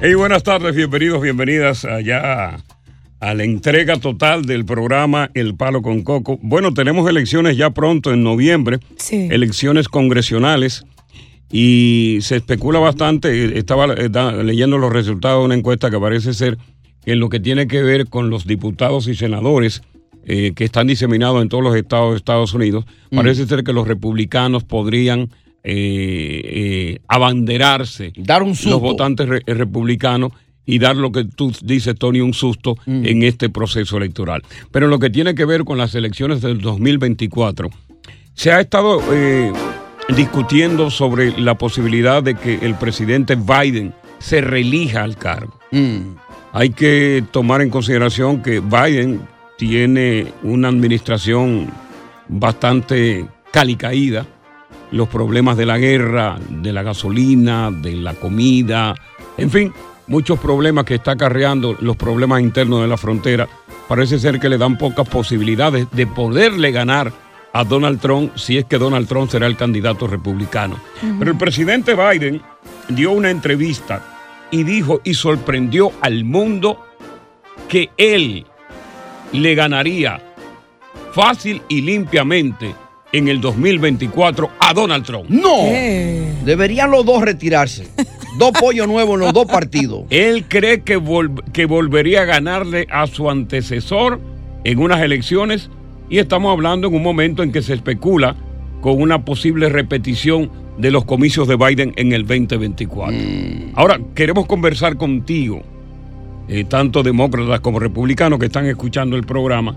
Hey, buenas tardes, bienvenidos, bienvenidas allá a la entrega total del programa El Palo con Coco. Bueno, tenemos elecciones ya pronto en noviembre, Sí. elecciones congresionales y se especula bastante. Estaba eh, leyendo los resultados de una encuesta que parece ser que en lo que tiene que ver con los diputados y senadores eh, que están diseminados en todos los estados de Estados Unidos, parece ser que los republicanos podrían eh, eh, abanderarse Dar un los susto. votantes re- republicanos y dar lo que tú dices, Tony, un susto Mm. en este proceso electoral. Pero en lo que tiene que ver con las elecciones del 2024, se ha estado eh, discutiendo sobre la posibilidad de que el presidente Biden se reelija al cargo. Mm. Hay que tomar en consideración que Biden tiene una administración bastante calicaída. Los problemas de la guerra, de la gasolina, de la comida, en fin, muchos problemas que está acarreando los problemas internos de la frontera. Parece ser que le dan pocas posibilidades de poderle ganar a Donald Trump si es que Donald Trump será el candidato republicano. Pero el presidente Biden dio una entrevista y dijo y sorprendió al mundo que él le ganaría fácil y limpiamente en el 2024 a Donald Trump. No. Deberían los dos retirarse. dos pollos nuevos en los dos partidos. Él cree que, vol- que volvería a ganarle a su antecesor en unas elecciones y estamos hablando en un momento en que se especula con una posible repetición de los comicios de Biden en el 2024. Ahora, queremos conversar contigo, eh, tanto demócratas como republicanos que están escuchando el programa,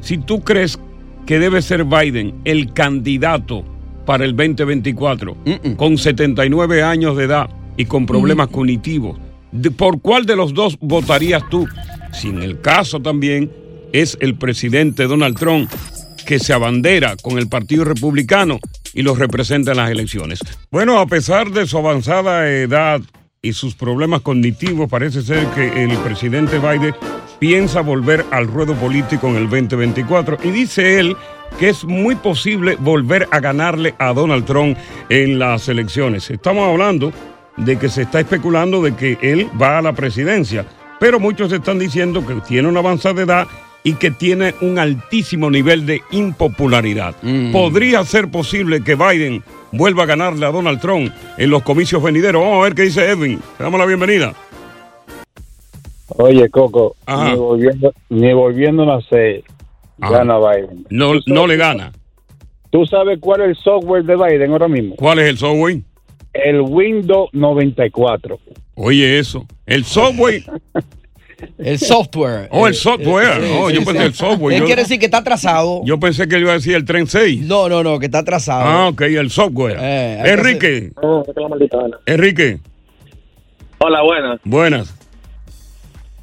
si tú crees que debe ser Biden el candidato para el 2024, con 79 años de edad y con problemas cognitivos, ¿de- ¿por cuál de los dos votarías tú? Si en el caso también es el presidente Donald Trump que se abandera con el Partido Republicano y los representa en las elecciones. Bueno, a pesar de su avanzada edad y sus problemas cognitivos, parece ser que el presidente Biden piensa volver al ruedo político en el 2024 y dice él que es muy posible volver a ganarle a Donald Trump en las elecciones. Estamos hablando de que se está especulando de que él va a la presidencia, pero muchos están diciendo que tiene una avanzada edad y que tiene un altísimo nivel de impopularidad. ¿Podría ser posible que Biden vuelva a ganarle a Donald Trump en los comicios venideros? Vamos a ver qué dice Edwin. Le damos la bienvenida. Oye, Coco, Ajá. ni volviendo, ni volviendo a nacer, Ajá. gana Biden. No, no le gana. ¿Tú sabes cuál es el software de Biden ahora mismo? ¿Cuál es el software? El Windows 94. Oye, eso. El software. El software. Oh, el software. Sí, Oh, sí, yo sí. pensé el software. Él Yo, quiere decir que está atrasado. yo pensé que él iba a decir el tren 6. No, no, no, que está atrasado. Ah, ok, el software. Eh, Enrique. Enrique, Hola, buenas. buenas.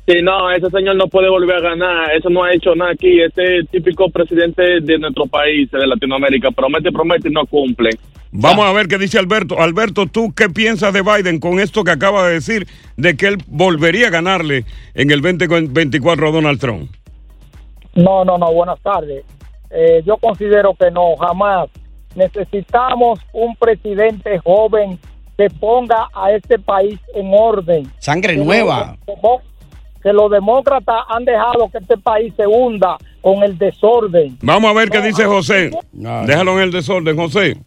Sí, no, ese señor no puede volver a ganar. Eso no ha hecho nada aquí. Este típico presidente de nuestro país, de Latinoamérica, promete, promete y no cumple. Vamos a ver qué dice Alberto. Alberto, ¿tú qué piensas de Biden con esto que acaba de decir de que él volvería a ganarle en el 2024 a Donald Trump? No, no, no, buenas tardes. Eh, yo considero que no, jamás. Necesitamos un presidente joven que ponga a este país en orden. Sangre nueva. Que los demócratas han dejado que este país se hunda con el desorden. Vamos a ver qué dice José. No, Déjalo en el desorden, José.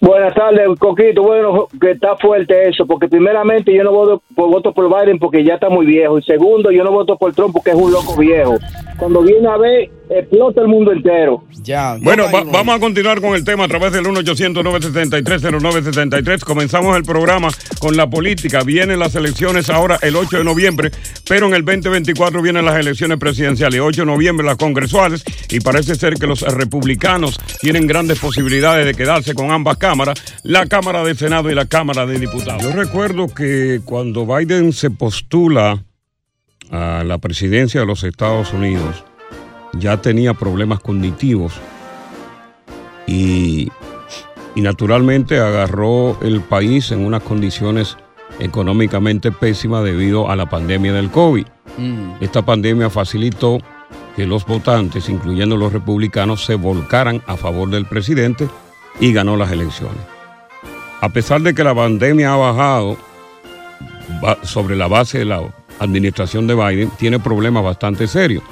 Buenas tardes, Coquito. Bueno, que está fuerte eso, porque primeramente yo no voto por, voto por Biden porque ya está muy viejo. Y segundo, yo no voto por Trump porque es un loco viejo. Cuando viene a ver, explota el mundo entero. Ya. Bueno, va- vamos a continuar con el tema a través del 1-800-973-0973. Comenzamos el programa con la política. Vienen las elecciones ahora el 8 de noviembre, pero en el 2024 vienen las elecciones presidenciales. 8 de noviembre las congresuales y parece ser que los republicanos tienen grandes posibilidades de quedarse con ambas cámaras, la Cámara de Senado y la Cámara de Diputados. Yo recuerdo que cuando Biden se postula a la presidencia de los Estados Unidos, ya tenía problemas cognitivos y, y naturalmente agarró el país en unas condiciones económicamente pésimas debido a la pandemia del COVID. Esta pandemia facilitó que los votantes, incluyendo los republicanos, se volcaran a favor del presidente y ganó las elecciones. A pesar de que la pandemia ha bajado ba- sobre la base de la administración de Biden, tiene problemas bastante serios.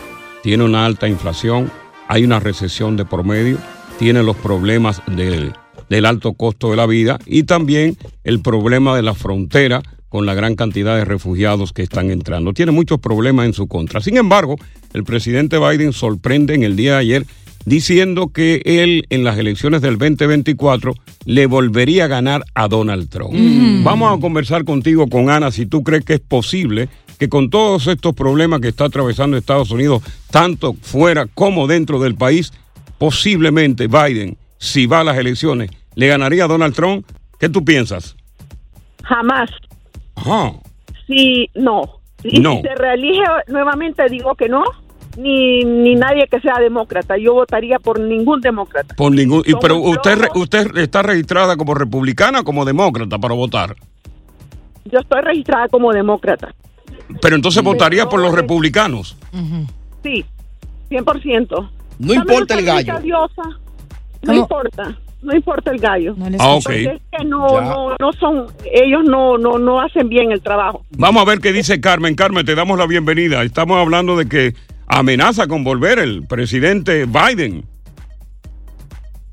Tiene una alta inflación, hay una recesión de promedio, tiene los problemas del, del alto costo de la vida y también el problema de la frontera con la gran cantidad de refugiados que están entrando. Tiene muchos problemas en su contra. Sin embargo, el presidente Biden sorprende en el día de ayer diciendo que él en las elecciones del 2024 le volvería a ganar a Donald Trump. Vamos a conversar contigo con Ana si tú crees que es posible que con todos estos problemas que está atravesando Estados Unidos, tanto fuera como dentro del país, posiblemente Biden, si va a las elecciones, le ganaría a Donald Trump. ¿Qué tú piensas? Jamás. Ajá. Si no. Y No. si se reelige nuevamente, digo que no. Ni, ni nadie que sea demócrata. Yo votaría por ningún demócrata. Por ningún, y, pero usted, re- locos. usted está registrada como republicana o como demócrata para votar. Yo estoy registrada como demócrata. Pero entonces votaría por los republicanos. Sí, 100%. No Dame importa el gallo. diosa. No ¿Cómo? importa. No importa el gallo. Ah, es que no, no, no son, ellos no, no, no hacen bien el trabajo. Vamos a ver qué dice Carmen. Carmen, te damos la bienvenida. Estamos hablando de que amenaza con volver el presidente Biden.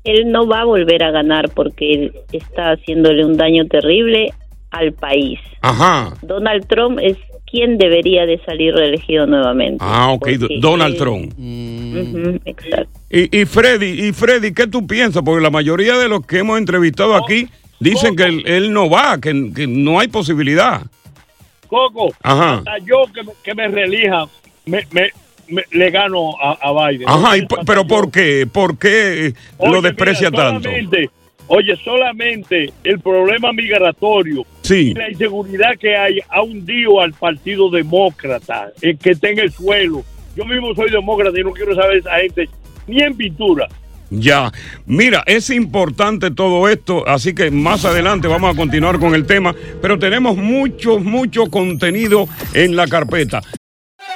Él no va a volver a ganar porque él está haciéndole un daño terrible al país. Ajá. Donald Trump es quien debería de salir reelegido nuevamente. Ah, ok. Porque Donald Trump. Ujú, exacto. Y, y Freddy, y Freddy, ¿qué tú piensas? Porque la mayoría de los que hemos entrevistado aquí dicen que él, él no va, que, que no hay posibilidad. Coco, Ajá. hasta yo que me, que me reelija, me, me, me- le gano a, a Biden. Ajá, y pero ¿por qué? ¿Por qué eh, Oye, lo desprecia mira, tanto? solamente- Oye, solamente el problema migratorio Sí. y la inseguridad que hay ha hundido al Partido Demócrata, el que está en el suelo. Yo mismo soy demócrata y no quiero saber esa gente ni en pintura. Ya, mira, es importante todo esto, así que más adelante vamos a continuar con el tema, pero tenemos mucho, mucho contenido en la carpeta.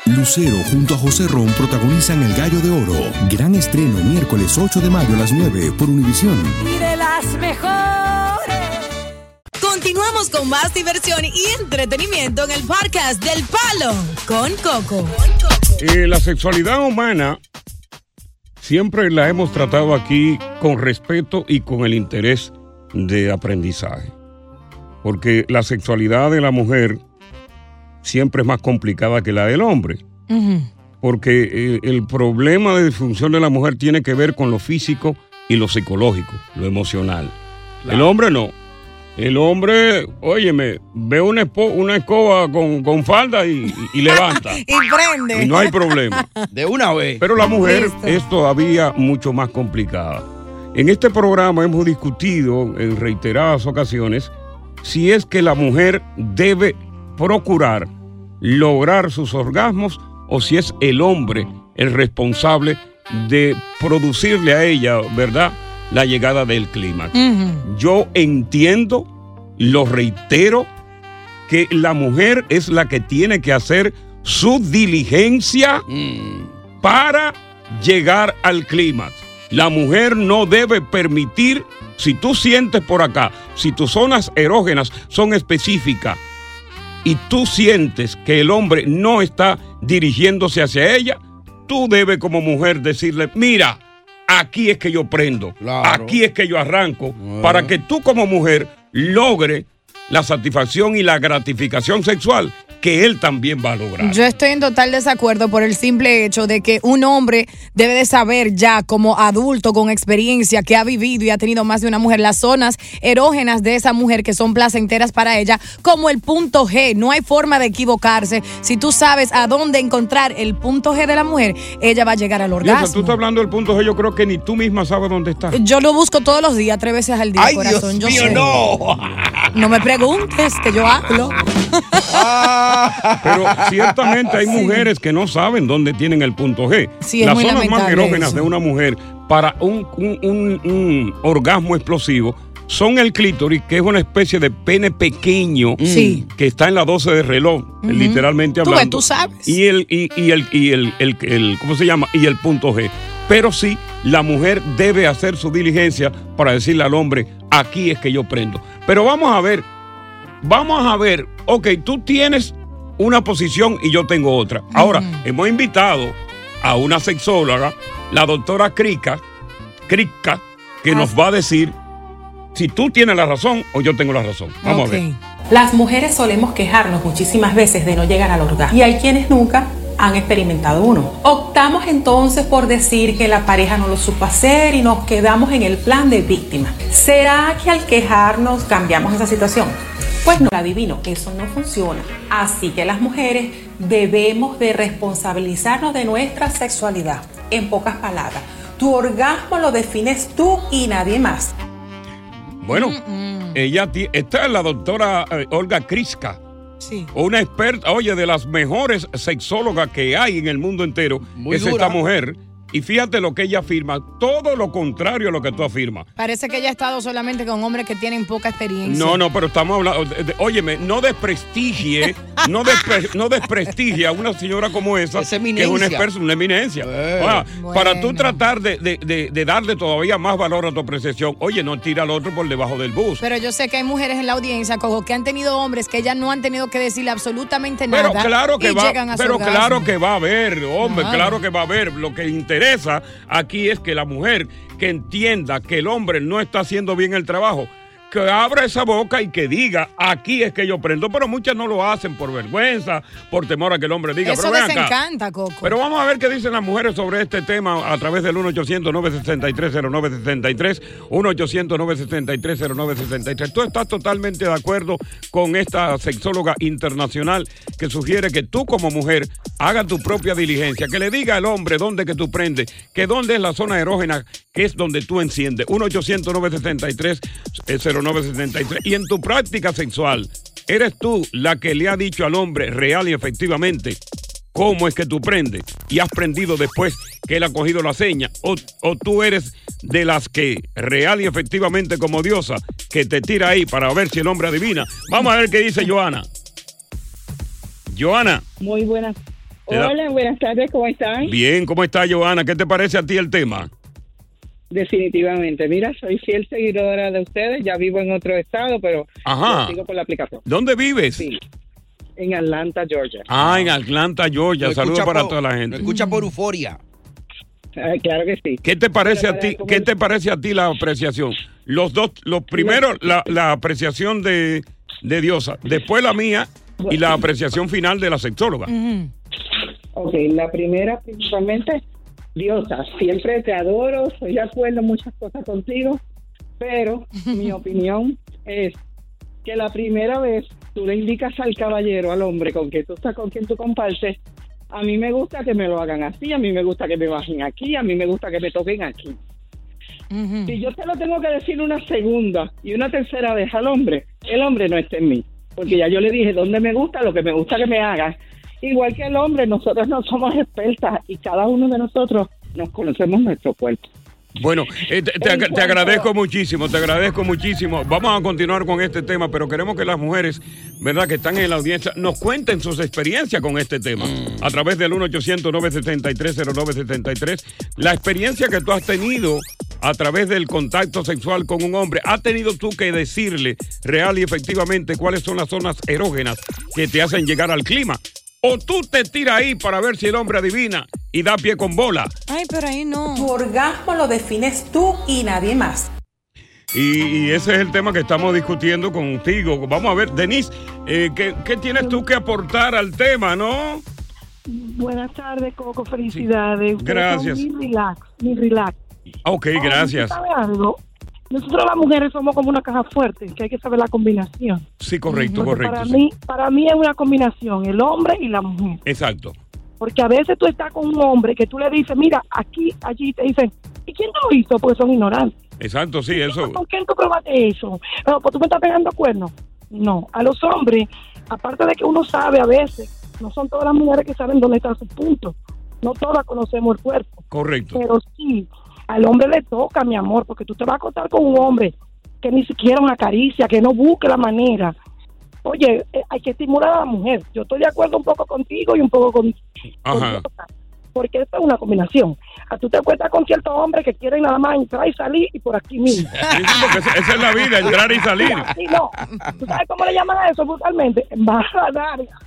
Lucero junto a José Ron protagonizan El Gallo de Oro. Gran estreno miércoles 8 de mayo a las 9 por Univisión. Y de las mejores. Continuamos con más diversión y entretenimiento en el podcast del Palo con Coco. Eh, la sexualidad humana siempre la hemos tratado aquí con respeto y con el interés de aprendizaje. Porque la sexualidad de la mujer siempre es más complicada que la del hombre. Porque eh, el problema de disfunción de la mujer tiene que ver con lo físico y lo psicológico, lo emocional. El hombre no. El hombre, óyeme, ve una, espo- una escoba con, con falda y, y- y levanta. Y prende. y no hay problema. De una vez. Pero la mujer Listo. es todavía mucho más complicada. En este programa hemos discutido en reiteradas ocasiones si es que la mujer debe procurar lograr sus orgasmos o si es el hombre el responsable de producirle a ella, ¿verdad?, la llegada del clímax. Yo entiendo, lo reitero, que la mujer es la que tiene que hacer su diligencia para llegar al clímax. La mujer no debe permitir, si tú sientes por acá, si tus zonas erógenas son específicas y tú sientes que el hombre no está dirigiéndose hacia ella, tú debes como mujer decirle, mira, aquí es que yo prendo, aquí es que yo arranco, para que tú como mujer logre la satisfacción y la gratificación sexual que él también va a lograr. Yo estoy en total desacuerdo por el simple hecho de que un hombre debe de saber ya como adulto con experiencia que ha vivido y ha tenido más de una mujer las zonas erógenas de esa mujer que son placenteras para ella como el punto G. No hay forma de equivocarse. Si tú sabes a dónde encontrar el punto G de la mujer, ella va a llegar al eso, tú orgasmo. estás hablando del punto G, yo creo que ni tú misma sabes dónde está. Yo lo busco todos los días, tres veces al día, Ay, Dios corazón. yo mío, sé. no. No me preguntes, que yo hablo. Pero ciertamente hay mujeres que no saben dónde tienen el punto G. Sí, Las zonas más erógenas eso. de una mujer para un, un- un- un orgasmo explosivo son el clítoris, que es una especie de pene pequeño Sí. que está en la 12 de reloj, literalmente Tú hablando. tú sabes. Y el, y, y el, y el, el- el- ¿cómo se llama? Y el punto G. Pero sí, la mujer debe hacer su diligencia para decirle al hombre, aquí es que yo prendo. Pero vamos a ver, vamos a ver, ok, tú tienes una posición y yo tengo otra. Ahora, hemos invitado a una sexóloga, la doctora Krika, Krika, que nos va a decir si tú tienes la razón o yo tengo la razón. Vamos a ver. Las mujeres solemos quejarnos muchísimas veces de no llegar al orgasmo y hay quienes nunca han experimentado uno. Optamos entonces por decir que la pareja no lo supo hacer y nos quedamos en el plan de víctima. ¿Será que al quejarnos cambiamos esa situación? Pues no, adivino, eso no funciona. Así que las mujeres debemos de responsabilizarnos de nuestra sexualidad. En pocas palabras, tu orgasmo lo defines tú y nadie más. Bueno, ella ti- esta es la doctora eh, Olga Kriska. Sí. Una experta, oye, de las mejores sexólogas que hay en el mundo entero. Muy es dura. esta mujer. Y fíjate lo que ella afirma, todo lo contrario a lo que tú afirmas. Parece que ella ha estado solamente con hombres que tienen poca experiencia. No, no, pero estamos hablando. de- de- óyeme, no desprestigie, no, despre- no desprestigie a una señora como esa, que es una eminencia. experta, una eminencia. Eh. Ahora, Para tú tratar de, de- de- de darle todavía más valor a tu apreciación, oye, no tira al otro por debajo del bus. Pero yo sé que hay mujeres en la audiencia, Cojo, que han tenido hombres que ya no han tenido que decirle absolutamente Pero nada. claro que y va, llegan a su pero orgasmo. claro que va a haber, hombre, Claro. claro que va a haber. Lo que interesa aquí es que la mujer que entienda que el hombre no está haciendo bien el trabajo, que abra esa boca y que diga, aquí es que yo prendo. Pero muchas no lo hacen por vergüenza, por temor a que el hombre diga, Eso pero encanta, Coco. Pero vamos a ver qué dicen las mujeres sobre este tema a través del 1-800-963-0963, 1-800-963-0963. Tú estás totalmente de acuerdo con esta sexóloga internacional que sugiere que tú como mujer haga tu propia diligencia, que le diga al hombre dónde que tú prendes, que dónde es la zona erógena, que es donde tú enciendes. 1-800-963-0963. Y en tu práctica sexual, ¿eres tú la que le ha dicho al hombre real y efectivamente cómo es que tú prendes y has prendido después que él ha cogido la seña o, o tú eres de las que real y efectivamente como diosa que te tira ahí para ver si el hombre adivina. Vamos a ver qué dice Joana. Joana, Muy buenas. Hola, buenas tardes, ¿cómo están? bien, ¿cómo está Joana? ¿Qué te parece a ti el tema? Definitivamente. Mira, soy fiel seguidora de ustedes, ya vivo en otro estado, pero Ajá. lo sigo por la aplicación. ¿Dónde vives? Sí, en Atlanta, Georgia. Ah, en Atlanta, Georgia. Lo Saludos para por- toda la gente. Lo escucha por euforia. Ay, claro que sí. ¿Qué te parece Pero a ti? ¿Qué te parece a ti la apreciación? Los dos, los primero la, la apreciación de, de Diosa, después la mía y la apreciación final de la sexóloga. Ok, la primera principalmente, Diosa, siempre te adoro, estoy de acuerdo en muchas cosas contigo, pero mi opinión es que la primera vez tú le indicas al caballero, al hombre con que tú estás, con quien tú compartes, a mí me gusta que me lo hagan así, a mí me gusta que me bajen aquí, a mí me gusta que me toquen aquí. Si yo te lo tengo que decir una segunda y una tercera vez al hombre, el hombre no está en mí, porque ya yo le dije dónde me gusta, lo que me gusta que me hagan. Igual que el hombre, nosotros no somos expertas y cada uno de nosotros nos conocemos nuestro cuerpo. Bueno, eh, te, agradezco muchísimo, te agradezco muchísimo. Vamos a continuar con este tema, pero queremos que las mujeres, ¿verdad?, que están en la audiencia, nos cuenten sus experiencias con este tema. A través del 1-800-973-0973. La experiencia que tú has tenido a través del contacto sexual con un hombre, ¿has tenido tú que decirle real y efectivamente cuáles son las zonas erógenas que te hacen llegar al clima? O tú te tiras ahí para ver si el hombre adivina y da pie con bola. Ay, pero ahí no. Tu orgasmo lo defines tú y nadie más. Y, y ese es el tema que estamos discutiendo contigo. Vamos a ver, Denise, eh, ¿qué, qué tienes tú que aportar al tema, no? Buenas tardes, Coco. Felicidades. Gracias. Mi relax, mi relax. Ok, gracias. ¿tú sabes algo? Nosotros las mujeres somos como una caja fuerte, que hay que saber la combinación. Sí, correcto, correcto. Para sí. mí, para mí es una combinación, el hombre y la mujer. Exacto. Porque a veces tú estás con un hombre que tú le dices, mira, aquí, allí, te dicen, ¿y quién te lo hizo? Porque son ignorantes. Exacto, sí, eso. ¿Con quién tú probaste eso? No, pues tú me estás pegando cuernos. No, a los hombres, aparte de que uno sabe a veces, no son todas las mujeres que saben dónde está su punto. No todas conocemos el cuerpo. Correcto. Pero sí, al hombre le toca, mi amor, porque tú te vas a acostar con un hombre que ni siquiera una caricia, que no busque la manera. Oye, eh, hay que estimular a la mujer. Yo estoy de acuerdo un poco contigo y un poco con, Ajá. porque esta es una combinación. A tú te cuentas con ciertos hombres que quieren nada más entrar y salir y por aquí mismo. Sí, sí, porque esa, es la vida, entrar y salir. Sí, no. ¿Tú sabes cómo le llaman a eso brutalmente? Baja larga.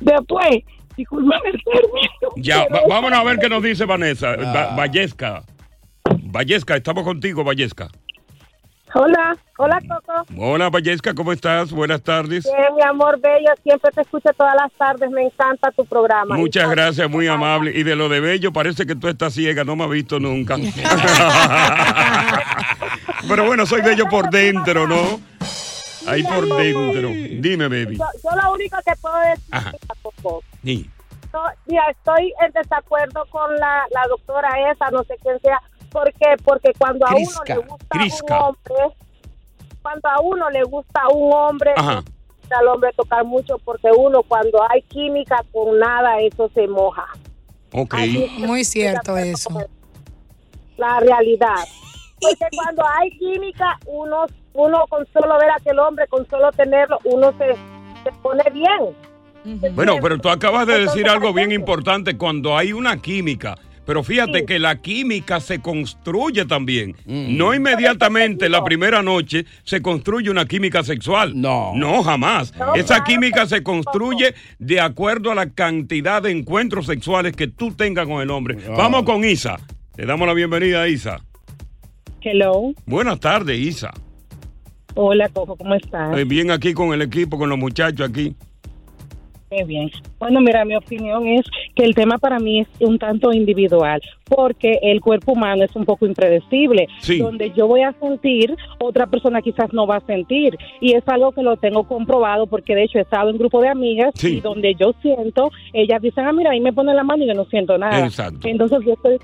Después, discúlpame el término. Ya, vámonos a ver qué nos dice Vanessa. Va- Vallesca. Vallesca, estamos contigo, Vallesca. Hola, hola Coco. Hola, Vallesca, ¿cómo estás? Buenas tardes. Bien, mi amor bello, siempre te escucho todas las tardes, me encanta tu programa. Muchas gracias, muy amable. Y de lo de bello, parece que tú estás ciega, no me has visto nunca. Pero bueno, soy bello por dentro, ¿no? Ahí por dentro. Dime, baby. Yo, yo lo único que puedo decir, Ajá. Coco, Sí. no, mira, estoy en desacuerdo con la, la doctora esa, no sé quién sea, ¿por qué? Porque cuando a uno le gusta Crisca. un hombre, cuando a uno le gusta un hombre, Ajá. al hombre tocar mucho, porque uno cuando hay química con nada, eso se moja. Ok. Muy cierto eso. la realidad. Porque cuando hay química, uno, uno con solo ver a aquel hombre, con solo tenerlo, uno se, se pone bien. Bueno, pero tú acabas de decir algo bien importante cuando hay una química. Pero fíjate que la química se construye también. No inmediatamente la primera noche se construye una química sexual. No. No, jamás. Esa química se construye de acuerdo a la cantidad de encuentros sexuales que tú tengas con el hombre. Vamos con Isa. Le damos la bienvenida a Isa. Hello. Buenas tardes, Isa. Hola, Coco, ¿cómo estás? Eh, Bien aquí con el equipo, con los muchachos aquí. Qué bien. Bueno, mira, mi opinión es que el tema para mí es un tanto individual, porque el cuerpo humano es un poco impredecible. Sí. Donde yo voy a sentir, otra persona quizás no va a sentir. Y es algo que lo tengo comprobado, porque de hecho he estado en grupo de amigas Sí. y donde yo siento, ellas dicen, ah, mira, ahí me pone la mano y yo no siento nada. Exacto. Entonces yo estoy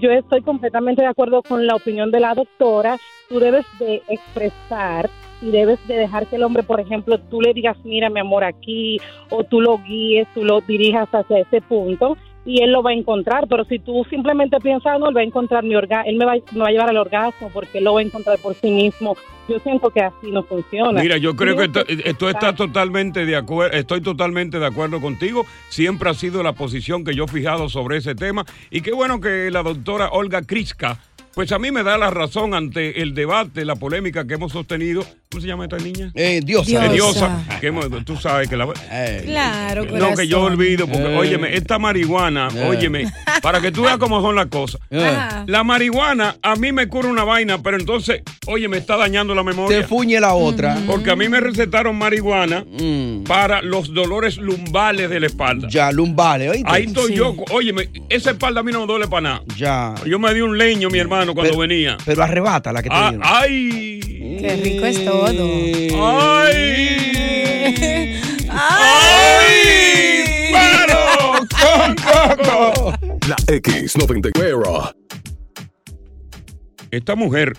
yo estoy completamente de acuerdo con la opinión de la doctora. Tú debes de expresar y debes de dejar que el hombre, por ejemplo, tú le digas, mira, mi amor, aquí, o tú lo guíes, tú lo dirijas hacia ese punto y él lo va a encontrar. Pero si tú simplemente piensas, "Ah, no, él va a encontrar mi orgasmo, él me va, me va a llevar al orgasmo porque él lo va a encontrar por sí mismo. Yo siento que así no funciona. Mira, yo creo que esto, esto está totalmente de acuerdo, estoy totalmente de acuerdo contigo. Siempre ha sido la posición que yo he fijado sobre ese tema. Y qué bueno que la doctora Olga Kriska, pues a mí me da la razón ante el debate, la polémica que hemos sostenido. ¿Cómo se llama esta niña? Eh, Diosa. Eh, Diosa. que tú sabes que la... Claro, No, que yo corazón. olvido, porque, Eh. óyeme, esta marihuana, Eh. óyeme, para que tú veas cómo son las cosas. La marihuana a mí me cura una vaina, pero entonces, oye, me está dañando la memoria. Te fuñe la otra. Porque a mí me recetaron marihuana para los dolores lumbales de la espalda. Ya, lumbales, ¿oíste? Ahí estoy Sí. yo. Óyeme, esa espalda a mí no me duele para nada. Ya. Yo me di un leño, mi hermano, cuando Pero- venía. Pero arrebata la que te Ah. ¡Ay! Qué rico es todo. ¡Ay! ¡Ay! ¡Paro! ¡Con coco! La X94. Esta mujer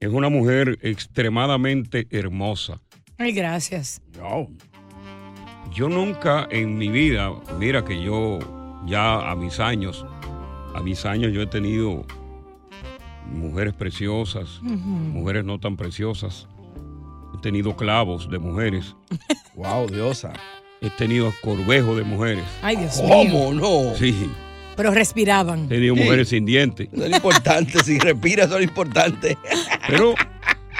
es una mujer extremadamente hermosa. Ay, gracias. Yo nunca en mi vida, mira que yo ya a mis años, a mis años yo he tenido mujeres preciosas, mujeres no tan preciosas. He tenido clavos de mujeres. wow, diosa. He tenido corvejo de mujeres. Ay, Dios ¿Cómo mío. no? Sí, Pero respiraban. he tenido Sí. mujeres sin dientes. Eso es importante, si respiras, eso es importante. Pero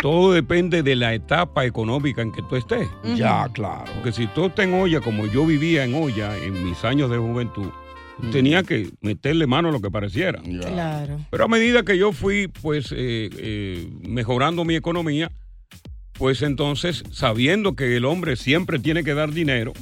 todo depende de la etapa económica en que tú estés. Ya, claro. Porque si tú estás en olla, como yo vivía en olla en mis años de juventud. Tenía que meterle mano a lo que pareciera. Claro. Pero a medida que yo fui, pues, eh, eh, mejorando mi economía, pues entonces, sabiendo que el hombre siempre tiene que dar dinero,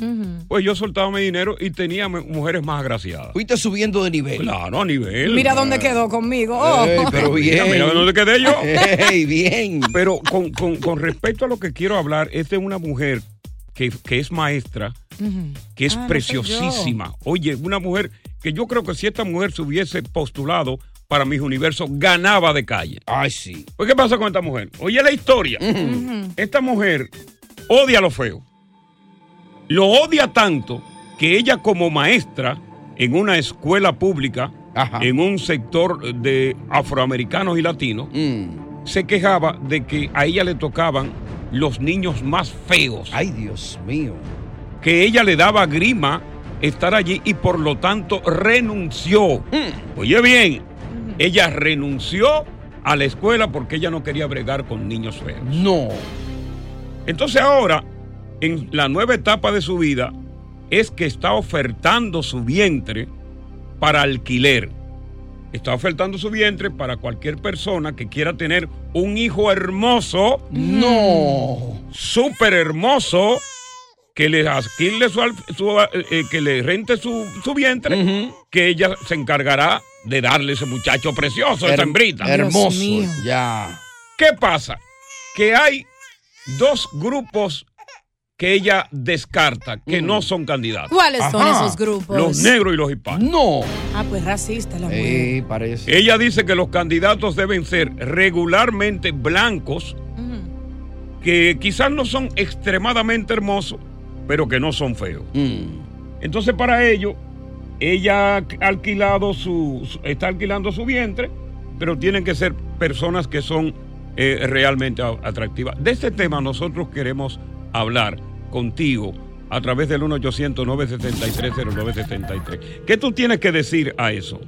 pues yo soltaba mi dinero y tenía mu- mujeres más agraciadas. Fuiste subiendo de nivel. Claro, a nivel. Mira dónde quedó conmigo. Oh. Ey, pero bien. Mira, mira dónde quedé yo. Ey, bien. Pero con, con- con respecto a lo que quiero hablar, es de una mujer que, que es maestra, que es Ah, no preciosísima. Oye, una mujer que yo creo que si esta mujer se hubiese postulado para mis universos, ganaba de calle. Ay, sí. Pues, ¿qué pasa con esta mujer? Oye, la historia. Esta mujer odia lo feo. Lo odia tanto que ella como maestra en una escuela pública, en un sector de afroamericanos y latinos, Mm. se quejaba de que a ella le tocaban los niños más feos. Ay, Dios mío. Que ella le daba grima estar allí y por lo tanto renunció. Mm. Oye bien, ella renunció a la escuela porque ella no quería bregar con niños feos. No. Entonces ahora, en la nueva etapa de su vida, es que está ofertando su vientre para alquiler. Está ofertando su vientre para cualquier persona que quiera tener un hijo hermoso. No. Súper hermoso. Que le alquile su, su, eh, eh, que le rente su, su vientre, que ella se encargará de darle ese muchacho precioso, esa Her- hembrita. Hermoso. Ya. ¿Qué pasa? Que hay dos grupos que ella descarta, que no son candidatos. ¿Cuáles son esos grupos? Los negros y los hispanos. No. Ah, pues racista la mujer. Sí, parece. Ella dice que los candidatos deben ser regularmente blancos, que quizás no son extremadamente hermosos, pero que no son feos. Mm. Entonces, para ello, ella ha alquilado su, su- está alquilando su vientre, pero tienen que ser personas que son eh, realmente atractivas. De este tema nosotros queremos hablar contigo a través del 1-800-973-0973. ¿Qué tú tienes que decir a eso?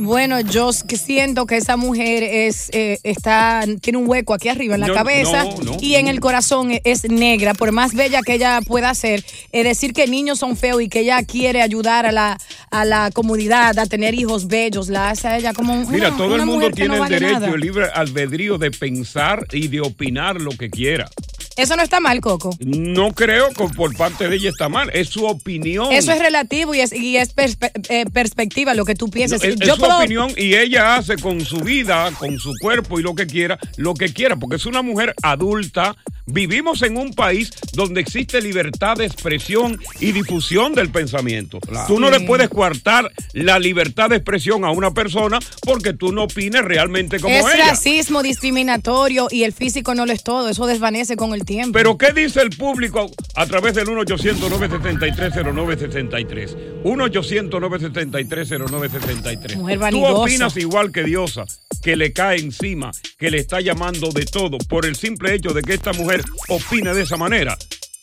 Bueno, yo siento que esa mujer es eh, está tiene un hueco aquí arriba en la cabeza no, no. y en el corazón e- es negra. Por más bella que ella pueda ser, eh, decir que niños son feos y que ella quiere ayudar a la, a la comunidad a tener hijos bellos, la hace a ella como un- Mira, una- todo el mundo tiene no el derecho, nada. el libre albedrío de pensar y de opinar lo que quiera. Eso no está mal, Coco. No creo que por parte de ella está mal, es su opinión. Eso es relativo y es, y es perspe- eh, perspectiva lo que tú No, piensas. es, es yo su puedo- opinión y ella hace con su vida, con su cuerpo y lo que quiera, lo que quiera, porque es una mujer adulta. Vivimos en un país donde existe libertad de expresión y difusión del pensamiento. Tú no Sí. le puedes coartar la libertad de expresión a una persona porque tú no opines realmente como es ella. racismo discriminatorio y el físico no lo es todo. Eso desvanece con el tiempo. Pero ¿qué dice el público a través del 1-800-973-0973? 1-800-973-0973. Mujer Tú vanidosa. opinas igual que Diosa, que le cae encima, que le está llamando de todo por el simple hecho de que esta mujer opine de esa manera.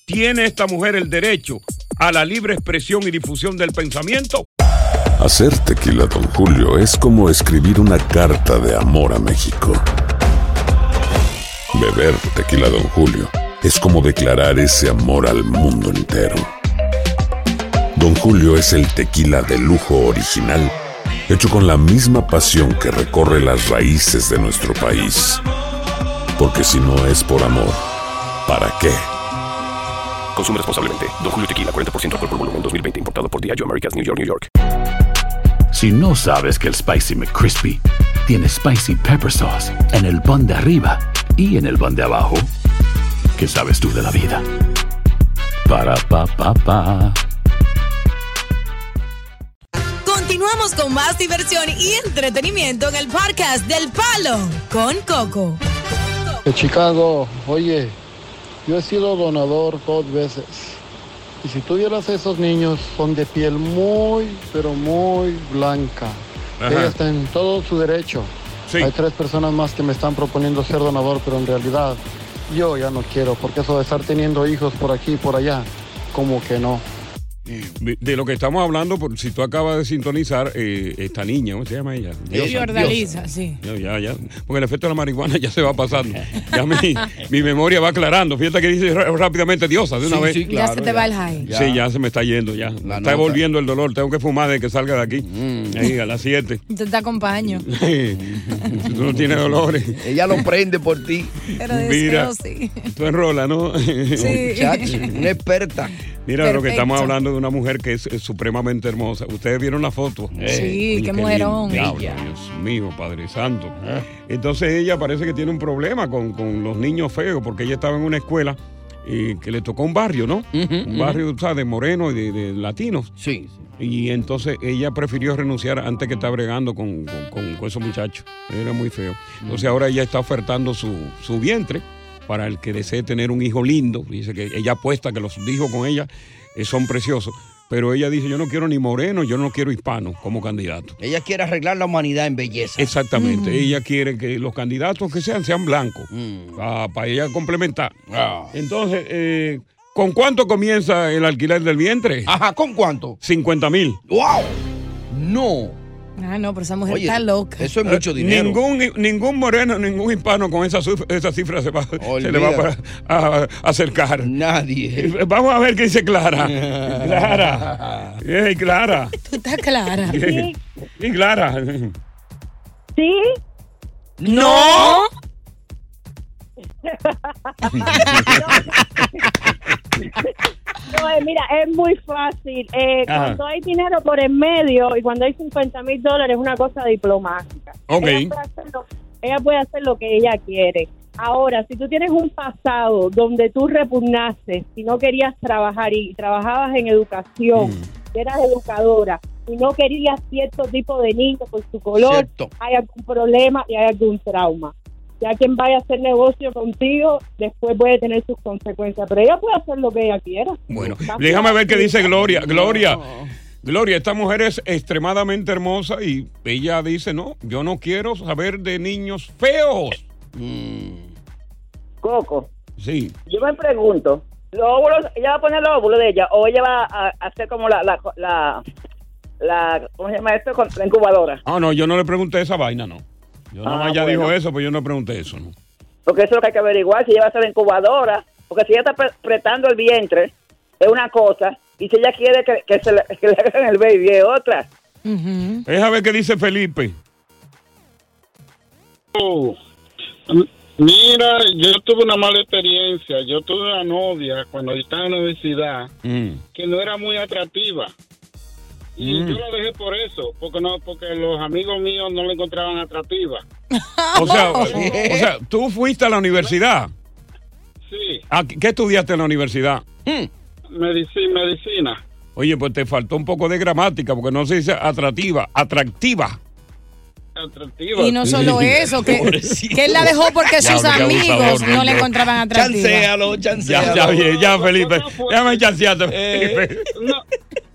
¿Tiene esta mujer el derecho a la libre expresión y difusión del pensamiento? Hacer tequila, Don Julio, es como escribir una carta de amor a México. Beber tequila, Don Julio, es como declarar ese amor al mundo entero. Don Julio es el tequila de lujo original, hecho con la misma pasión que recorre las raíces de nuestro país. Porque si no es por amor, ¿para qué? Consume responsablemente. Don Julio Tequila, 40% alcohol por volumen, 2020. Importado por Diageo Americas, New York, New York. Si no sabes que el Spicy McCrispy tiene Spicy Pepper Sauce en el pan de arriba y en el pan de abajo, ¿qué sabes tú de la vida? Para, pa, pa, pa. Continuamos con más diversión y entretenimiento en el podcast del Palo con Coco. De Chicago, oye, yo he sido donador dos veces. Y si tuvieras esos niños, son de piel muy, pero muy blanca. Ajá. Ella está en todo su derecho. Sí. Hay tres personas más que me están proponiendo ser donador, pero en realidad yo ya no quiero, porque eso de estar teniendo hijos por aquí y por allá, como que no. De lo que estamos hablando, por, si tú acabas de sintonizar, eh, esta niña, ¿cómo se llama ella? Diosa, Ordaliza, sí. Ya, ya, ya. Porque el efecto de la marihuana ya se va pasando. Ya mi, mi memoria va aclarando. Fíjate que dice rápidamente diosa de una Sí, vez. sí, Ya se te va el high. Sí, ya se me está yendo, ya. Está nota. volviendo el dolor. Tengo que fumar de que salga de aquí. Ahí, a las 7. Yo te acompaño. si tú no tienes dolores. Ella lo prende por ti. Pero Mira, deseo sí. tú enrolas, ¿no? Sí. Muchacho, una experta. Mira, lo que Perfecto. estamos hablando de una mujer que es, es supremamente hermosa. Ustedes vieron la foto. Sí, Oye, qué lindo. mujerón. Diablo. Dios mío, Padre Santo. Entonces ella parece que tiene un problema con, con los niños feos, porque ella estaba en una escuela eh, que le tocó un barrio, ¿no? un barrio, ¿sabes? De morenos y de, de latinos. Sí, Y entonces ella prefirió renunciar antes que estar bregando con, con- esos muchachos. Era muy feo. Entonces ahora ella está ofertando su, su vientre para el que desee tener un hijo lindo. Dice que ella apuesta que los hijos con ella eh, son preciosos. Pero ella dice, yo no quiero ni moreno, yo no quiero hispano como candidato. Ella quiere arreglar la humanidad en belleza. Exactamente. Ella quiere que los candidatos que sean sean blancos. Para ella complementar. Entonces, eh, ¿con cuánto comienza el alquiler del vientre? Ajá, ¿con cuánto? 50 mil. ¡Wow! No. Ah, no, pero esa mujer Oye, está loca. Eso es mucho dinero. Ningún, ningún moreno, ningún hispano con esa, esa cifra se, va, se le va a, a- a acercar. Nadie. Vamos a ver qué dice Clara. Clara. Ey, Clara. Tú estás clara. Y Clara. ¿Sí? No. No, mira, es muy fácil. Eh, cuando hay dinero por en medio y cuando hay 50 mil dólares es una cosa diplomática. Ok. Ella puede, hacer lo, ella puede hacer lo que ella quiere. Ahora, si tú tienes un pasado donde tú repugnaste, si no querías trabajar y trabajabas en educación, Mm. eras educadora y no querías cierto tipo de niño por su color, Cierto. hay algún problema y hay algún trauma. Ya quien vaya a hacer negocio contigo, después puede tener sus consecuencias. Pero ella puede hacer lo que ella quiera. Bueno, déjame ver qué dice Gloria. Gloria. Gloria, esta mujer es extremadamente hermosa y ella dice, no, yo no quiero saber de niños feos. Coco, Sí. yo me pregunto, ¿los óvulos, ella va a poner los óvulos de ella o ella va a hacer como la, la, la, la ¿cómo se llama esto? Con la incubadora. Ah, no, yo no le pregunté esa vaina, no. Yo nada Ah, más ya bueno. dijo eso, pues yo no pregunté eso, ¿no? Porque eso es lo que hay que averiguar, si ella va a ser la incubadora. Porque si ella está pre- apretando el vientre, es una cosa. Y si ella quiere que, que se le, que le hagan el baby, es otra. Deja ver qué dice Felipe. Oh, Mira, yo tuve una mala experiencia. Yo tuve una novia cuando estaba en la universidad que no era muy atractiva. Y Mm. yo la dejé por eso, porque no, porque los amigos míos no la encontraban atractiva. O sea, o sea, tú fuiste a la universidad. Sí, ¿A qué qué estudiaste en la universidad? medicina, medicina. Oye, pues te faltó un poco de gramática, porque no se dice atractiva, atractiva. Atractiva. Y no solo eso, que, que él la dejó porque sus amigos abusador, no le encontraban atractiva. Chancéalo, Ya, chancéalo. ya, bien, ya, Felipe. Déjame chancearte, Felipe. No,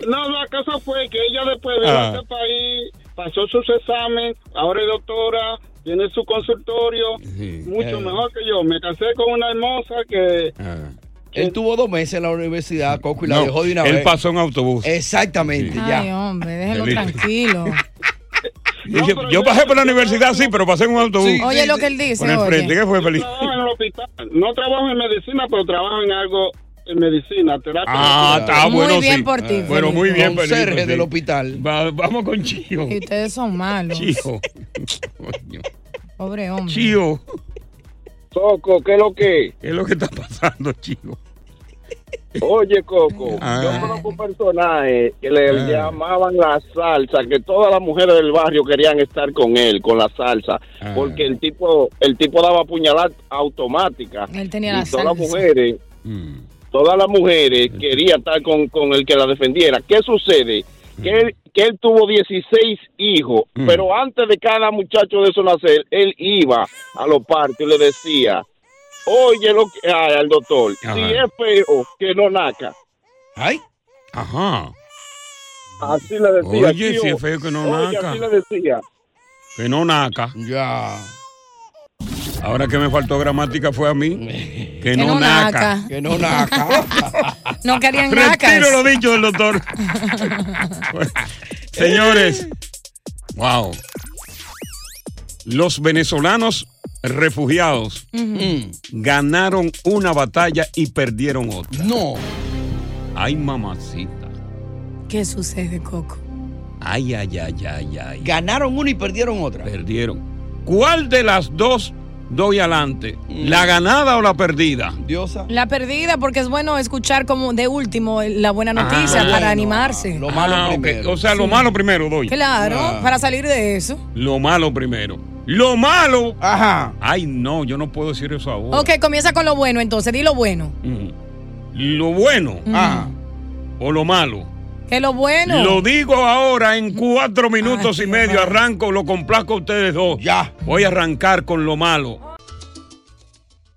no, la cosa fue que ella después de Ah. este país pasó sus exámenes, ahora es doctora, tiene su consultorio, mucho Eh. mejor que yo. Me casé con una hermosa que... Él tuvo dos meses en la universidad, Coco, y la No, dejó de una él vez. pasó en autobús. Exactamente, Ay, ya. hombre, déjelo tranquilo. Dije, yo pasé por la universidad, sí, pero pasé en un autobús. Oye lo que él dice, Por el oye. frente, ¿qué fue, Felipe? Trabajo en el hospital. No trabajo en medicina, pero trabajo en algo medicina, terapia. Ah, está Muy bueno, bien sí. por ti, Bueno, Felipe. muy bien. Conserje sí. del hospital. Va- vamos con Chío. Y ustedes son malos. Chío. Pobre hombre. Chío. Coco, ¿qué es lo que? ¿Qué es lo que está pasando, Chío? Oye, Coco, Ah. yo conozco un personaje que le Ah. llamaban la salsa, que todas las mujeres del barrio querían estar con él, con la salsa, Ah. porque el tipo el tipo daba puñalada automática. Él tenía y la todas las mujeres, Mm. Todas las mujeres querían estar con, con el que la defendiera. ¿Qué sucede? Que él, que él tuvo 16 hijos, Mm. pero antes de cada muchacho de eso nacer, él iba a los partos y le decía, oye lo que ay, al doctor, Ajá. si es feo, que no naca. Ay. Ajá. Así le decía. Oye, tío. si es feo que no Oye, naca. así le decía. Que no naca. Ya. Ahora que me faltó gramática fue a mí. Que, Que no, no naca. naca. Que no naca. No querían Retiro nacas. lo dicho del doctor. Señores, wow. Los venezolanos refugiados ganaron una batalla y perdieron otra. No. Ay, mamacita. ¿Qué sucede, Coco? Ay, ay, ay, ay, ay. Ganaron una y perdieron otra. Perdieron. ¿Cuál de las dos doy adelante? Mm. ¿La ganada o la perdida? Diosa. La perdida, porque es bueno escuchar como de último la buena noticia Ah, para no. animarse. Lo malo Ah, primero. O sea, lo malo primero doy. Claro, Ah. para salir de eso. Lo malo primero. Lo malo. Ajá. Ay, no, yo no puedo decir eso ahora. Ok, comienza con lo bueno entonces, di lo bueno. Lo bueno. Ajá. O lo malo. Que lo bueno. Lo digo ahora en cuatro minutos y medio. Arranco, lo complazco a ustedes dos. Ya. Voy a arrancar con lo malo.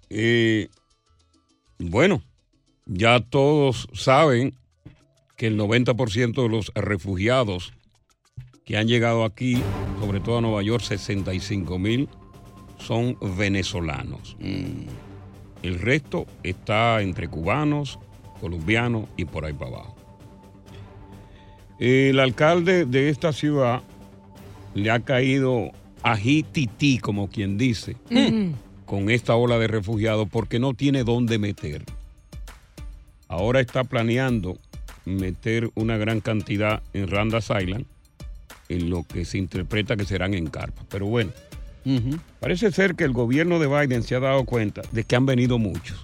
Eh, bueno, ya todos saben que el 90% de los refugiados que han llegado aquí, sobre todo a Nueva York, 65 mil, son venezolanos. El resto está entre cubanos, colombianos y por ahí para abajo. El alcalde de esta ciudad le ha caído ajitití, como quien dice, con esta ola de refugiados porque no tiene dónde meter. Ahora está planeando meter una gran cantidad en Randas Island, en lo que se interpreta que serán en carpas. Pero bueno, parece ser que el gobierno de Biden se ha dado cuenta de que han venido muchos,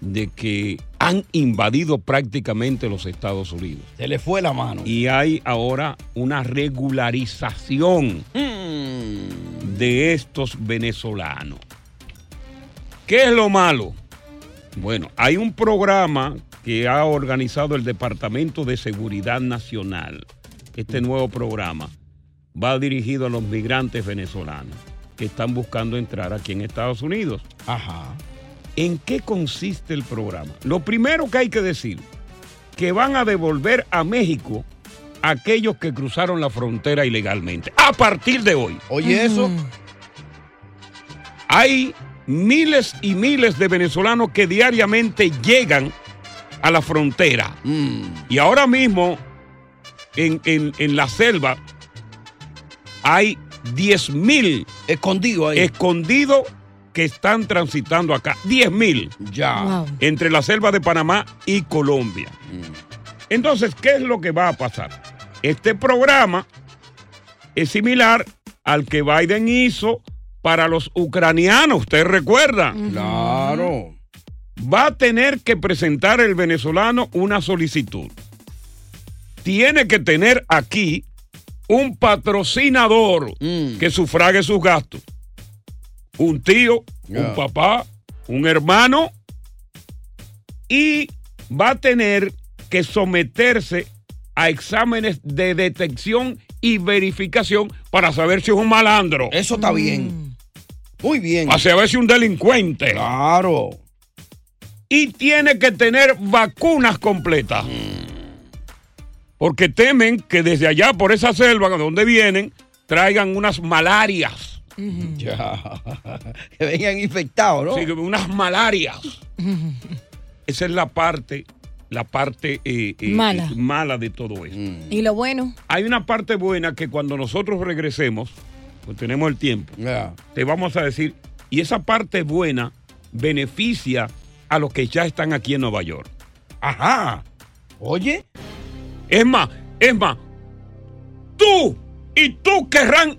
de que han invadido prácticamente los Estados Unidos. Se le fue la mano. Y hay ahora una regularización de estos venezolanos. ¿Qué es lo malo? Bueno, hay un programa que ha organizado el Departamento de Seguridad Nacional. Este nuevo programa va dirigido a los migrantes venezolanos que están buscando entrar aquí en Estados Unidos. Ajá. ¿En qué consiste el programa? Lo primero que hay que decir, que van a devolver a México a aquellos que cruzaron la frontera ilegalmente. A partir de hoy. Oye, eso. Hay miles y miles de venezolanos que diariamente llegan a la frontera. Y ahora mismo, en, en- en la selva, hay 10 mil escondidos ahí. Que están transitando acá. 10 mil. Ya. Wow. Entre la selva de Panamá y Colombia. Entonces, ¿qué es lo que va a pasar? Este programa es similar al que Biden hizo para los ucranianos, ¿usted recuerda? Claro. Va a tener que presentar el venezolano una solicitud. Tiene que tener aquí un patrocinador que sufrague sus gastos. Un tío, un papá, un hermano y va a tener que someterse a exámenes de detección y verificación para saber si es un malandro. Eso está bien. Muy bien. Para saber si es un delincuente. Claro. Y tiene que tener vacunas completas. Porque temen que desde allá, por esa selva, de donde vienen, traigan unas malarias. Ya. Que vengan infectados, ¿no? Sí, unas malarias. Esa es la parte, la parte eh, eh, Mala. eh, mala de todo esto. Y lo bueno. Hay una parte buena que cuando nosotros regresemos, pues tenemos el tiempo, te vamos a decir, y esa parte buena beneficia a los que ya están aquí en Nueva York. Ajá. Oye. Es más, es más, tú y tú querrán,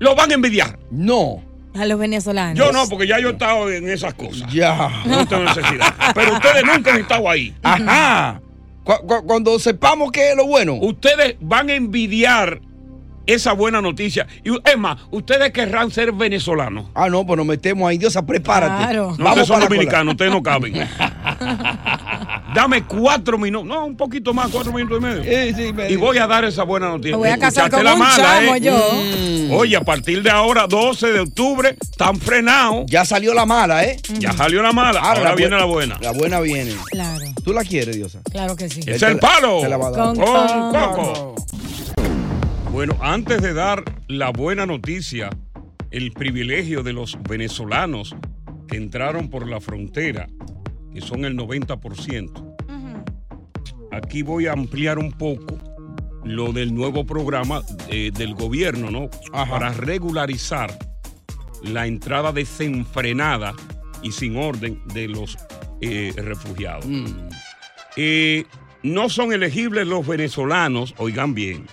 lo van a envidiar. No. A los venezolanos. Yo no, porque ya yo he estado en esas cosas. Ya. No tengo necesidad. Pero ustedes nunca han estado ahí. Ajá. Cu- cu- cuando sepamos qué es lo bueno. Ustedes van a envidiar esa buena noticia. Y es más, ustedes querrán ser venezolanos. Ah, no, pues nos metemos ahí. Diosa, prepárate. Claro. No, ustedes son dominicanos, ustedes no caben. Dame cuatro minutos, no, un poquito más, cuatro minutos y medio. Sí, sí, me y voy a dar esa buena noticia. Me voy a casar Escuchaste con la un mala, chamo ¿eh? yo. Oye, a partir de ahora, 12 de octubre, están frenados. Ya salió la mala, ¿eh? Ya salió la mala, ahora, la viene la buena. La buena viene. Claro, ¿Tú la quieres, Diosa? claro que sí. Es el palo. Te la va a dar. Con Con Coco. Coco. Bueno, antes de dar la buena noticia, el privilegio de los venezolanos que entraron por la frontera, que son el 90%, aquí voy a ampliar un poco lo del nuevo programa eh, del gobierno, ¿no? Para regularizar la entrada desenfrenada y sin orden de los eh, refugiados. Eh, no son elegibles los venezolanos, oigan bien,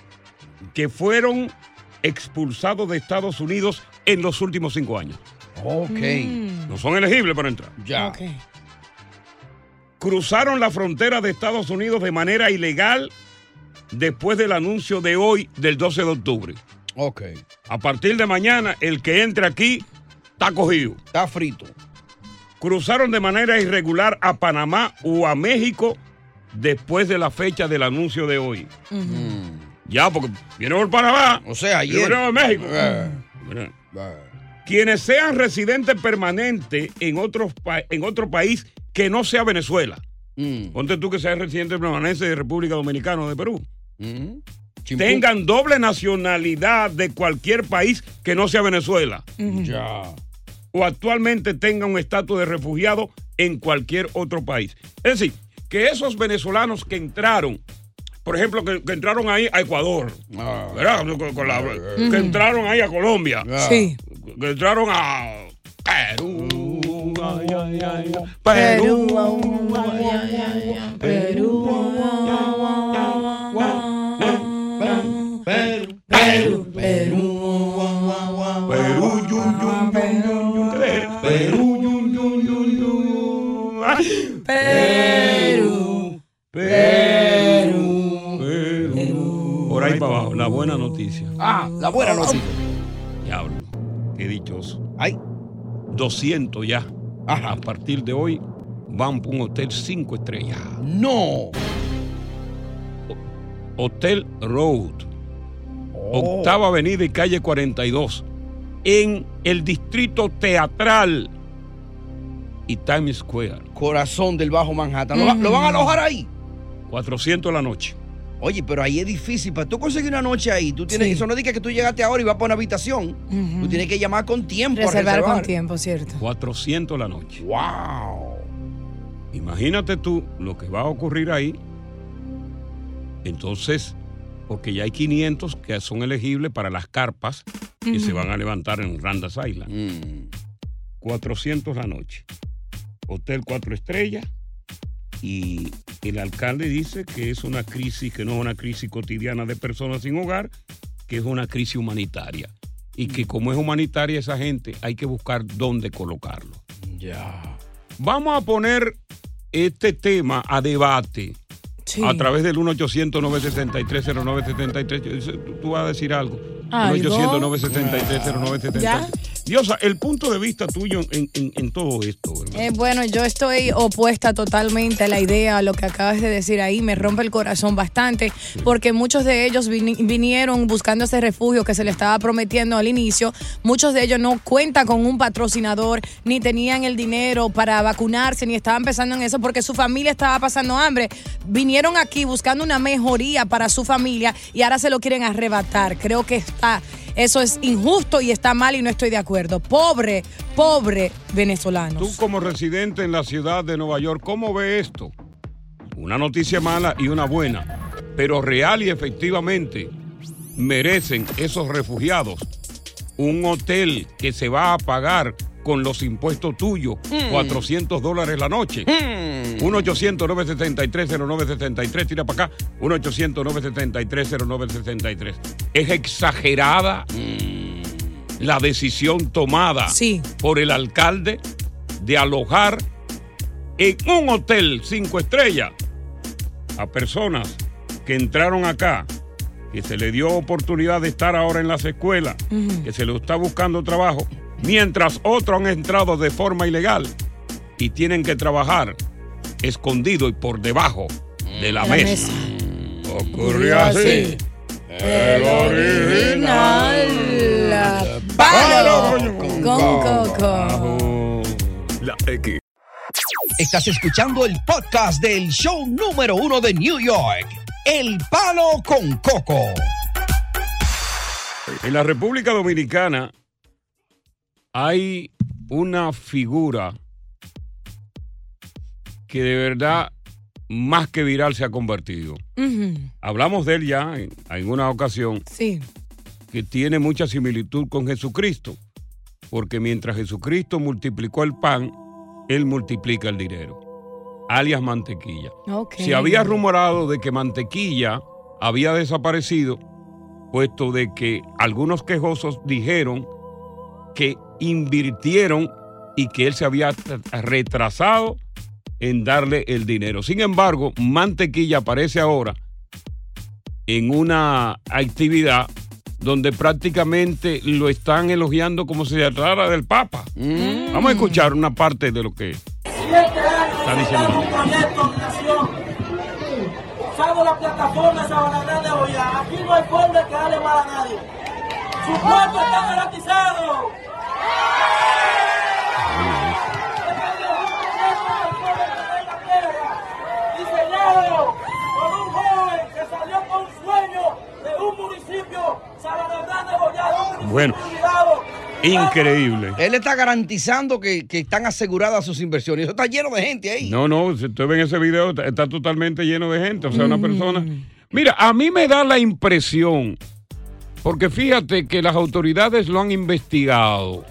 que fueron expulsados de Estados Unidos en los últimos cinco años. Ok. No son elegibles para entrar. Ya. Cruzaron la frontera de Estados Unidos de manera ilegal después del anuncio de hoy, del 12 de octubre. Ok. A partir de mañana, el que entre aquí está cogido. Está frito. Cruzaron de manera irregular a Panamá o a México después de la fecha del anuncio de hoy. Ya, porque viene por Panamá. O sea, y ayer. viene por México. Eh. Mira. Quienes sean residentes permanentes en, otros pa- en otro país que no sea Venezuela. Mm. Ponte tú que seas residente permanente de República Dominicana o de Perú. Mm. Tengan doble nacionalidad de cualquier país que no sea Venezuela. Ya. O actualmente tengan un estatus de refugiado en cualquier otro país. Es decir, que esos venezolanos que entraron, por ejemplo, que, que entraron ahí a Ecuador, ¿verdad? Con- con la- que entraron ahí a Colombia, Sí. Entraron a Perú, ay, ay, ay, Perú, Perú, Perú, Perú, Perú, yun, yun, yun, yun, yun. ¿Qué es? Perú, yun, yun, yun. Ay. Perú, Perú, Perú. Por ahí para abajo, la buena noticia. Ah, la buena noticia. Diablo, qué dichoso. Ay. 200 ya. A partir de hoy van por un hotel 5 estrellas. No. Hotel Road. Oh. Octava Avenida y calle 42. En el distrito teatral y Times Square. Corazón del Bajo Manhattan. ¿Lo, va- lo van a alojar ahí? 400 la noche. Oye, pero ahí es difícil. Para tú conseguir una noche ahí, tú tienes, Sí. eso no dice que tú llegaste ahora y vas para una habitación. Tú tienes que llamar con tiempo. a Reservar con reservar. tiempo, ¿cierto? 400 la noche. ¡Wow! Imagínate tú lo que va a ocurrir ahí. Entonces, porque ya hay 500 que son elegibles para las carpas que se van a levantar en Randas Island. 400 la noche. Hotel 4 estrellas. Y el alcalde dice que es una crisis, que no es una crisis cotidiana de personas sin hogar, que es una crisis humanitaria. Y que como es humanitaria esa gente, hay que buscar dónde colocarlo. Ya. Vamos a poner este tema a debate. Sí. a través del 1 800 0973 Tú vas a decir algo. 1 800 0973 Diosa, el punto de vista tuyo en, en- todo esto. Eh, bueno, yo estoy opuesta totalmente a la idea, a lo que acabas de decir ahí, me rompe el corazón bastante, porque muchos de ellos vini- vinieron buscando ese refugio que se le estaba prometiendo al inicio, muchos de ellos no cuentan con un patrocinador, ni tenían el dinero para vacunarse, ni estaban pensando en eso, porque su familia estaba pasando hambre, vinieron aquí buscando una mejoría para su familia y ahora se lo quieren arrebatar, creo que está... Eso es injusto y está mal y no estoy de acuerdo. Pobre, pobre venezolanos. Tú como residente en la ciudad de Nueva York, ¿cómo ves esto? Una noticia mala y una buena, pero real y efectivamente merecen esos refugiados un hotel que se va a pagar con los impuestos tuyos, Mm. 400 dólares la noche. 1-800-973-0973, tira para acá, 1-800-973-0973. Es exagerada la decisión tomada por el alcalde de alojar en un hotel cinco estrellas a personas que entraron acá, que se le dio oportunidad de estar ahora en las escuelas, que se le está buscando trabajo, mientras otros han entrado de forma ilegal y tienen que trabajar escondido y por debajo de la, De la mesa. Ocurrió así. El original. Palo con coco. La X. Estás escuchando el podcast del show número uno de New York, El Palo con Coco. En la República Dominicana hay una figura que de verdad más que viral se ha convertido. Hablamos de él ya en, en una ocasión Sí. que tiene mucha similitud con Jesucristo, porque mientras Jesucristo multiplicó el pan, él multiplica el dinero, alias mantequilla. Se había rumorado de que mantequilla había desaparecido, puesto de que algunos quejosos dijeron que invirtieron y que él se había retrasado en darle el dinero. Sin embargo, mantequilla aparece ahora en una actividad donde prácticamente lo están elogiando como si se tratara del Papa. Vamos a escuchar una parte de lo que está diciendo. Usando la plataforma de Sabana Grande Boyá. Aquí no hay forma de quedarle mal a nadie. Su puesto está garantizado. Bueno. Increíble. Él está garantizando que, que están aseguradas sus inversiones. Eso está lleno de gente ahí. No, no, si usted ve ese video, está, está totalmente lleno de gente. O sea, una persona. Mira, a mí me da la impresión, porque fíjate que las autoridades lo han investigado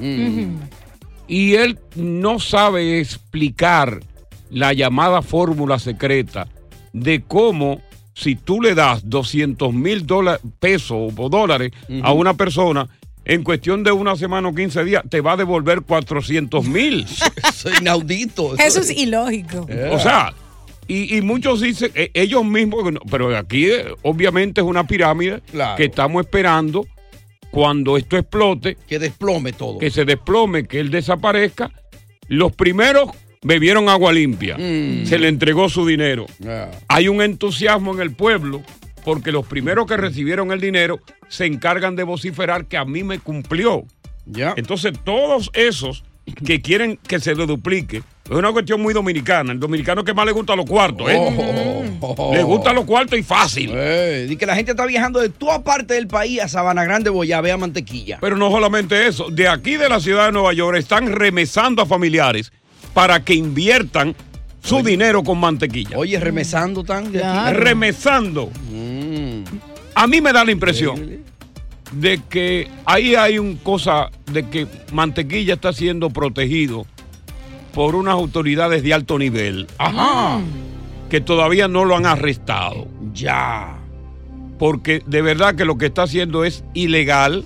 y él no sabe explicar la llamada fórmula secreta de cómo si tú le das 200 mil pesos o dólares a una persona, en cuestión de una semana o 15 días, te va a devolver 400 mil. Eso es inaudito. Eso es ilógico. O sea, y, y muchos dicen, eh, ellos mismos, pero aquí eh, obviamente es una pirámide Claro. que estamos esperando cuando esto explote. Que desplome todo. Que se desplome, que él desaparezca. Los primeros bebieron agua limpia, Mm. se le entregó su dinero. Ah. Hay un entusiasmo en el pueblo porque los primeros que recibieron el dinero se encargan de vociferar que a mí me cumplió. Entonces todos esos que quieren que se le duplique, es una cuestión muy dominicana. El dominicano que más le gusta los cuartos, ¿eh? Oh. Le gustan los cuartos y fácil. Di que la gente está viajando de toda parte del país a Sabana Grande, Boyabé, a Mantequilla. Pero no solamente eso, de aquí de la ciudad de Nueva York están remesando a familiares para que inviertan su dinero con mantequilla. Oye, remesando tan de aquí. Remesando. Mm. A mí me da la impresión de que ahí hay un cosa de que mantequilla está siendo protegido por unas autoridades de alto nivel. Ajá. Que todavía no lo han arrestado. Ya. Porque de verdad que lo que está haciendo es ilegal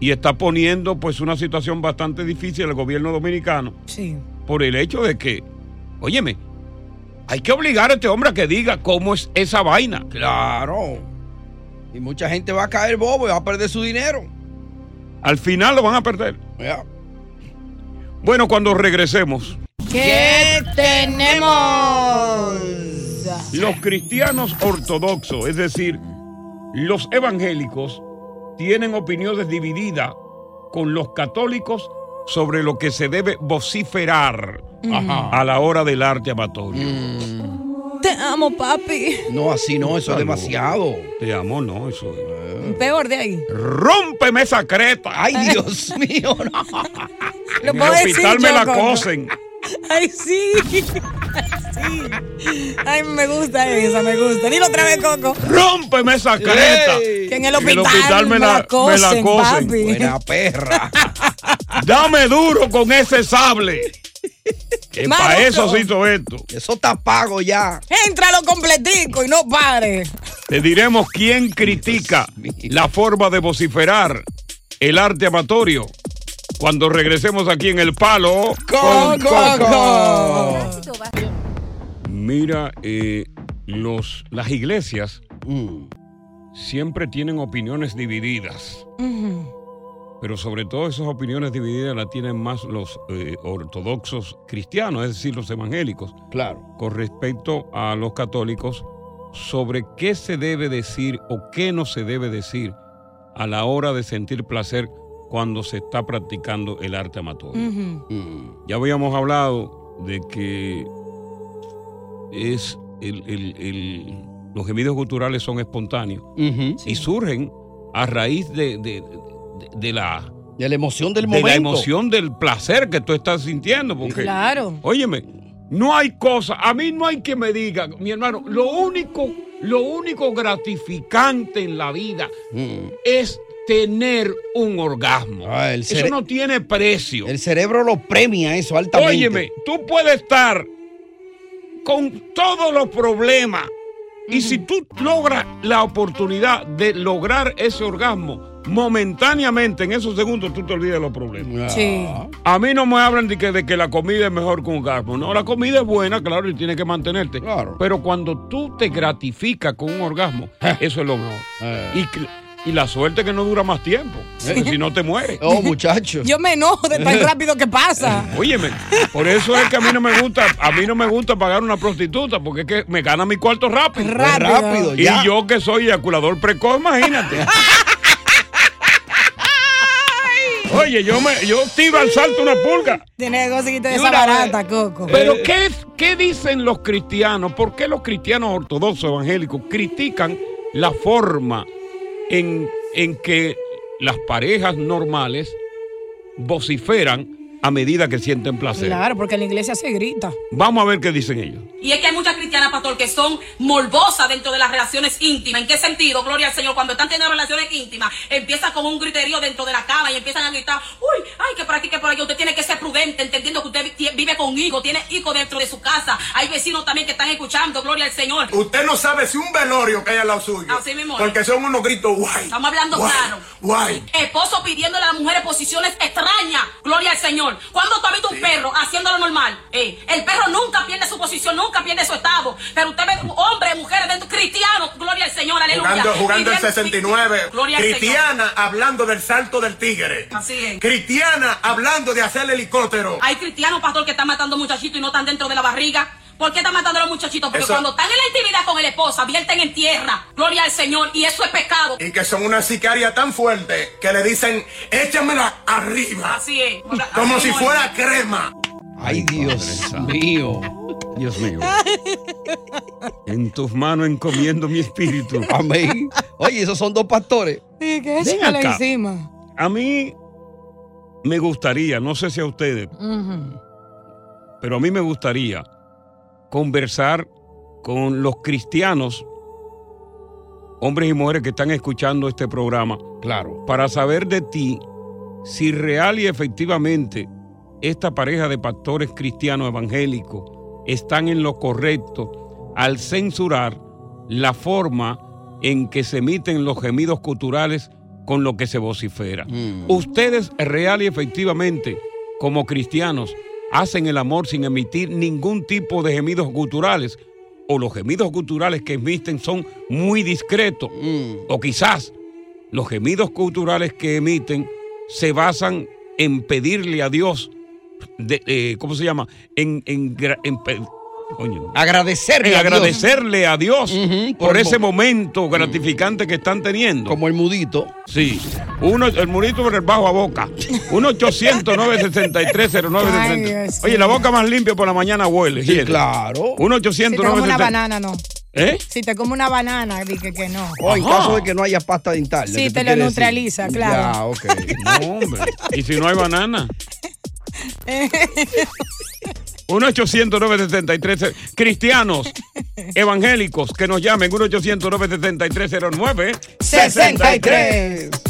y está poniendo pues una situación bastante difícil al gobierno dominicano. Sí. Por el hecho de que, óyeme, hay que obligar a este hombre a que diga cómo es esa vaina. Claro. Y mucha gente va a caer bobo y va a perder su dinero. Al final lo van a perder. Ya. Bueno, cuando regresemos, ¿Qué tenemos? los cristianos ortodoxos, es decir, los evangélicos, tienen opiniones divididas con los católicos sobre lo que se debe vociferar a la hora del arte amatorio. Te amo, papi. No, así no, eso es demasiado. Te amo, no, eso es. Peor de ahí. ¡Rómpeme esa creta! ¡Ay, Dios mío! No. Lo En el puedo decir hospital me la cosen. Ay, sí. sí. Ay, me gusta esa, me gusta. Dilo otra vez, Coco. ¡Rómpeme esa creta! Que en el hospital, me la, cosen, me la cosen. papi. Buena perra. Dame duro con ese sable. Que para eso se hizo esto. Eso está pago ya. Éntralo completico y no pare. Te diremos quién critica la forma de vociferar el arte amatorio cuando regresemos aquí en El Palo Con Coco. Mira, eh, los, las iglesias Mm. siempre tienen opiniones divididas, pero sobre todo esas opiniones divididas las tienen más los eh, ortodoxos cristianos, es decir, los evangélicos. Claro. Con respecto a los católicos sobre qué se debe decir o qué no se debe decir a la hora de sentir placer cuando se está practicando el arte amatorio. Mm. Ya habíamos hablado de que es el- el- el- los gemidos culturales son espontáneos y surgen a raíz de, de- de- de la, De la emoción del de momento. la emoción del placer que tú estás sintiendo. Porque, Claro. Óyeme, No hay cosa, a mí no hay que me diga, mi hermano, lo único, lo único gratificante en la vida es tener un orgasmo. Ah, el Eso no tiene precio. El cerebro lo premia eso altamente. Óyeme, tú puedes estar con todos los problemas y si tú logras la oportunidad de lograr ese orgasmo momentáneamente, en esos segundos tú te olvidas de los problemas. Sí. A mí no me hablan de que, de que la comida es mejor que un orgasmo. No, la comida es buena, claro, y tienes que mantenerte. Pero cuando tú te gratificas con un orgasmo, eso es lo mejor. Y, la suerte que no dura más tiempo. porque Si no te mueres. Oh, muchacho. Yo me enojo de tan rápido que pasa. Óyeme, por eso es que a mí no me gusta, a mí no me gusta pagar una prostituta, porque es que me gana mi cuarto rápido. Rápido. Rápido, Y ya. yo que soy eyaculador precoz, imagínate. Oye, yo me, yo tiro al salto una pulga. Tiene que conseguirte esa barata, Coco. Pero ¿qué, es- ¿qué dicen los cristianos? ¿Por qué los cristianos ortodoxos evangélicos critican la forma en, en que las parejas normales vociferan a medida que sienten placer? Claro, porque en la iglesia se grita. Vamos a ver qué dicen ellos. Y es que hay muchas cristianas, pastor, que son morbosas dentro de las relaciones íntimas. ¿En qué sentido? Gloria al Señor. Cuando están teniendo relaciones íntimas, empiezan con un griterío dentro de la cama y empiezan a gritar, uy, ay, que por aquí, que por allá. Usted tiene que ser prudente, entendiendo que usted vi- vive con hijos, tiene hijos dentro de su casa. Hay vecinos también que están escuchando, gloria al Señor. Usted no sabe si un velorio que hay al lado suyo. Así mismo. Porque son unos gritos guay. Estamos hablando guay, claro. Guay. Esposo pidiéndole a las mujeres posiciones extrañas. Gloria al Señor. ¿Cuándo tú has visto un perro haciendo lo normal? Eh, el perro nunca pierde su posición, nunca pierde su estado. Pero usted ve hombres, mujeres dentro, cristianos. Gloria al Señor, aleluya. Jugando, jugando el Pidiendo- 69. Gloria al Cristiana hablando del salto del tigre. Así es. Cristiana hablando de hacer el helicóptero. Hay cristianos, pastor, que están matando muchachitos y no están dentro de la barriga. ¿Por qué están matando a los muchachitos? Porque Eso- cuando están en la intimidad con el esposa, vierten en tierra. Gloria al Señor. Y eso es pecado. Y que son una sicaria tan fuerte que le dicen, échamela arriba. Así es. Como Así si fuera es. crema. Ay, Dios mío. Dios mío. En tus manos encomiendo mi espíritu. Amén. Oye, esos son dos pastores. Sí, que acá. encima. A mí me gustaría, no sé si a ustedes, pero a mí me gustaría conversar con los cristianos, hombres y mujeres que están escuchando este programa. Claro. Para saber de ti si real y efectivamente esta pareja de pastores cristianos evangélicos están en lo correcto al censurar la forma en que se emiten los gemidos culturales con lo que se vocifera. Ustedes real y efectivamente, como cristianos, hacen el amor sin emitir ningún tipo de gemidos culturales o los gemidos culturales que emiten son muy discretos. O quizás los gemidos culturales que emiten se basan en pedirle a Dios, de- eh, ¿cómo se llama? En, en gra- en Agradecerle En a Dios. agradecerle a Dios por por ese mo- momento gratificante que están teniendo. Como el mudito. Sí. Uno, el mudito por el bajo a boca. 1 800 963 Ay, Dios Oye, la boca más limpia por la mañana huele. Sí, claro. 1 Si te 800 como una 963 banana, no. ¿Eh? Si te como una banana, dije que no. O en Ajá. caso de que no haya pasta dental. Sí, ¿qué te lo neutraliza, decir? claro. Ya, ok. No, hombre. ¿Y si no hay banana? 1 800 963 Cristianos evangélicos que nos llamen 1 800 963 09 63.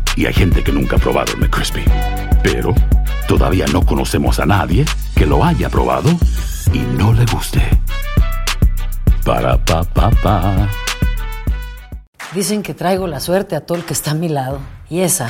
y hay gente que nunca ha probado el McCrispy. Pero todavía no conocemos a nadie que lo haya probado y no le guste. Para pa pa pa. Dicen que traigo la suerte a todo el que está a mi lado. Y esa